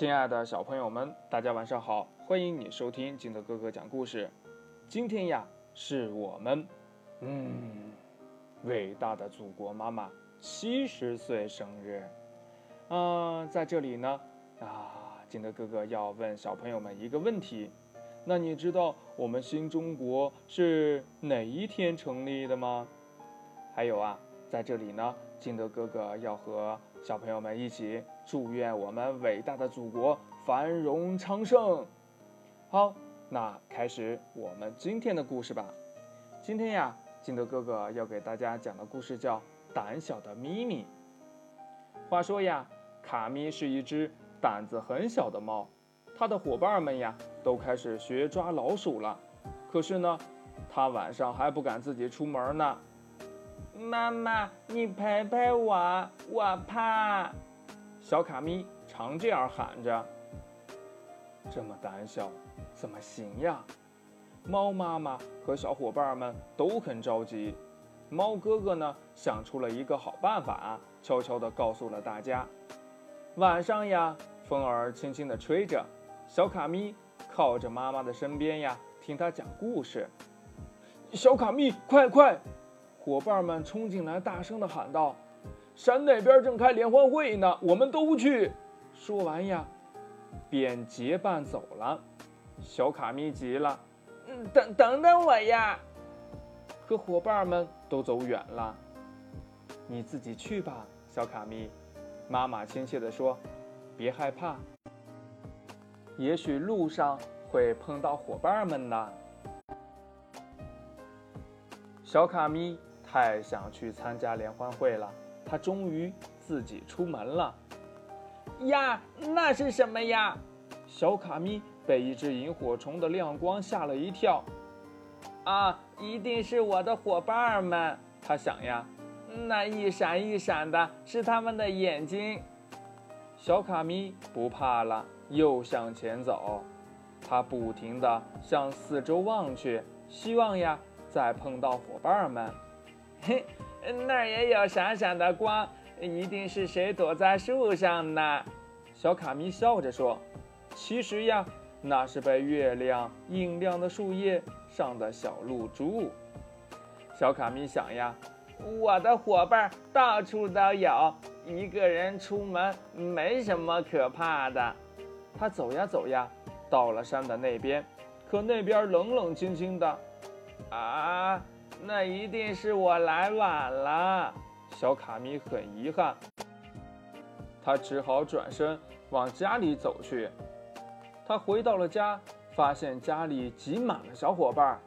亲爱的小朋友们，大家晚上好！欢迎你收听金德哥哥讲故事。今天呀，是我们，嗯，伟大的祖国妈妈七十岁生日。嗯，在这里呢，啊，金德哥哥要问小朋友们一个问题：那你知道我们新中国是哪一天成立的吗？还有啊，在这里呢，金德哥哥要和小朋友们一起祝愿我们伟大的祖国繁荣昌盛。好，那开始我们今天的故事吧。今天呀，金德哥哥要给大家讲的故事叫《胆小的咪咪》。话说呀，卡咪是一只胆子很小的猫，它的伙伴们呀都开始学抓老鼠了。可是呢，它晚上还不敢自己出门呢。妈妈，你陪陪我，我怕。小卡咪常这样喊着。这么胆小，怎么行呀？猫妈妈和小伙伴们都很着急。猫哥哥呢，想出了一个好办法，悄悄地告诉了大家。晚上呀，风儿轻轻地吹着，小卡咪靠着妈妈的身边呀，听她讲故事。小卡咪，快快！伙伴们冲进来，大声地喊道：“山那边正开联欢会呢，我们都去！”说完呀，便结伴走了。小卡咪急了：“嗯，等等等我呀！”可伙伴们都走远了。你自己去吧，小卡咪。妈妈亲切地说：“别害怕，也许路上会碰到伙伴们呢。”小卡咪。太想去参加联欢会了，他终于自己出门了。呀，那是什么呀？小卡咪被一只萤火虫的亮光吓了一跳。啊，一定是我的伙伴们，他想呀。那一闪一闪的是他们的眼睛。小卡咪不怕了，又向前走。他不停地向四周望去，希望呀再碰到伙伴们。嘿，那儿也有闪闪的光，一定是谁躲在树上呢？小卡咪笑着说：“其实呀，那是被月亮映亮的树叶上的小露珠。”小卡咪想呀：“我的伙伴到处都有，一个人出门没什么可怕的。”他走呀走呀，到了山的那边，可那边冷冷清清的，啊！那一定是我来晚了，小卡咪很遗憾，他只好转身往家里走去。他回到了家，发现家里挤满了小伙伴。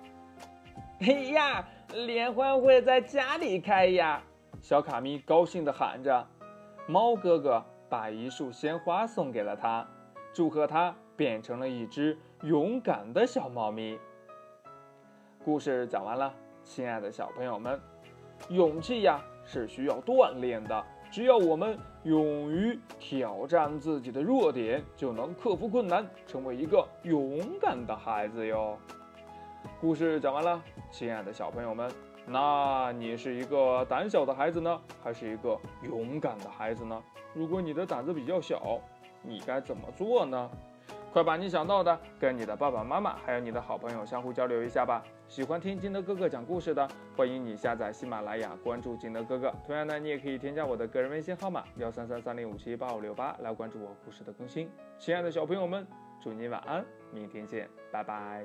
哎呀，联欢会在家里开呀！小卡咪高兴地喊着。猫哥哥把一束鲜花送给了他，祝贺他变成了一只勇敢的小猫咪。故事讲完了。亲爱的小朋友们，勇气呀是需要锻炼的。只要我们勇于挑战自己的弱点，就能克服困难，成为一个勇敢的孩子哟。故事讲完了，亲爱的小朋友们，那你是一个胆小的孩子呢，还是一个勇敢的孩子呢？如果你的胆子比较小，你该怎么做呢？快把你想到的跟你的爸爸妈妈还有你的好朋友相互交流一下吧。喜欢听金德哥哥讲故事的，欢迎你下载喜马拉雅，关注金德哥哥。同样呢，你也可以添加我的个人微信号码幺三三三零五七八五六八来关注我故事的更新。亲爱的小朋友们，祝你晚安，明天见，拜拜。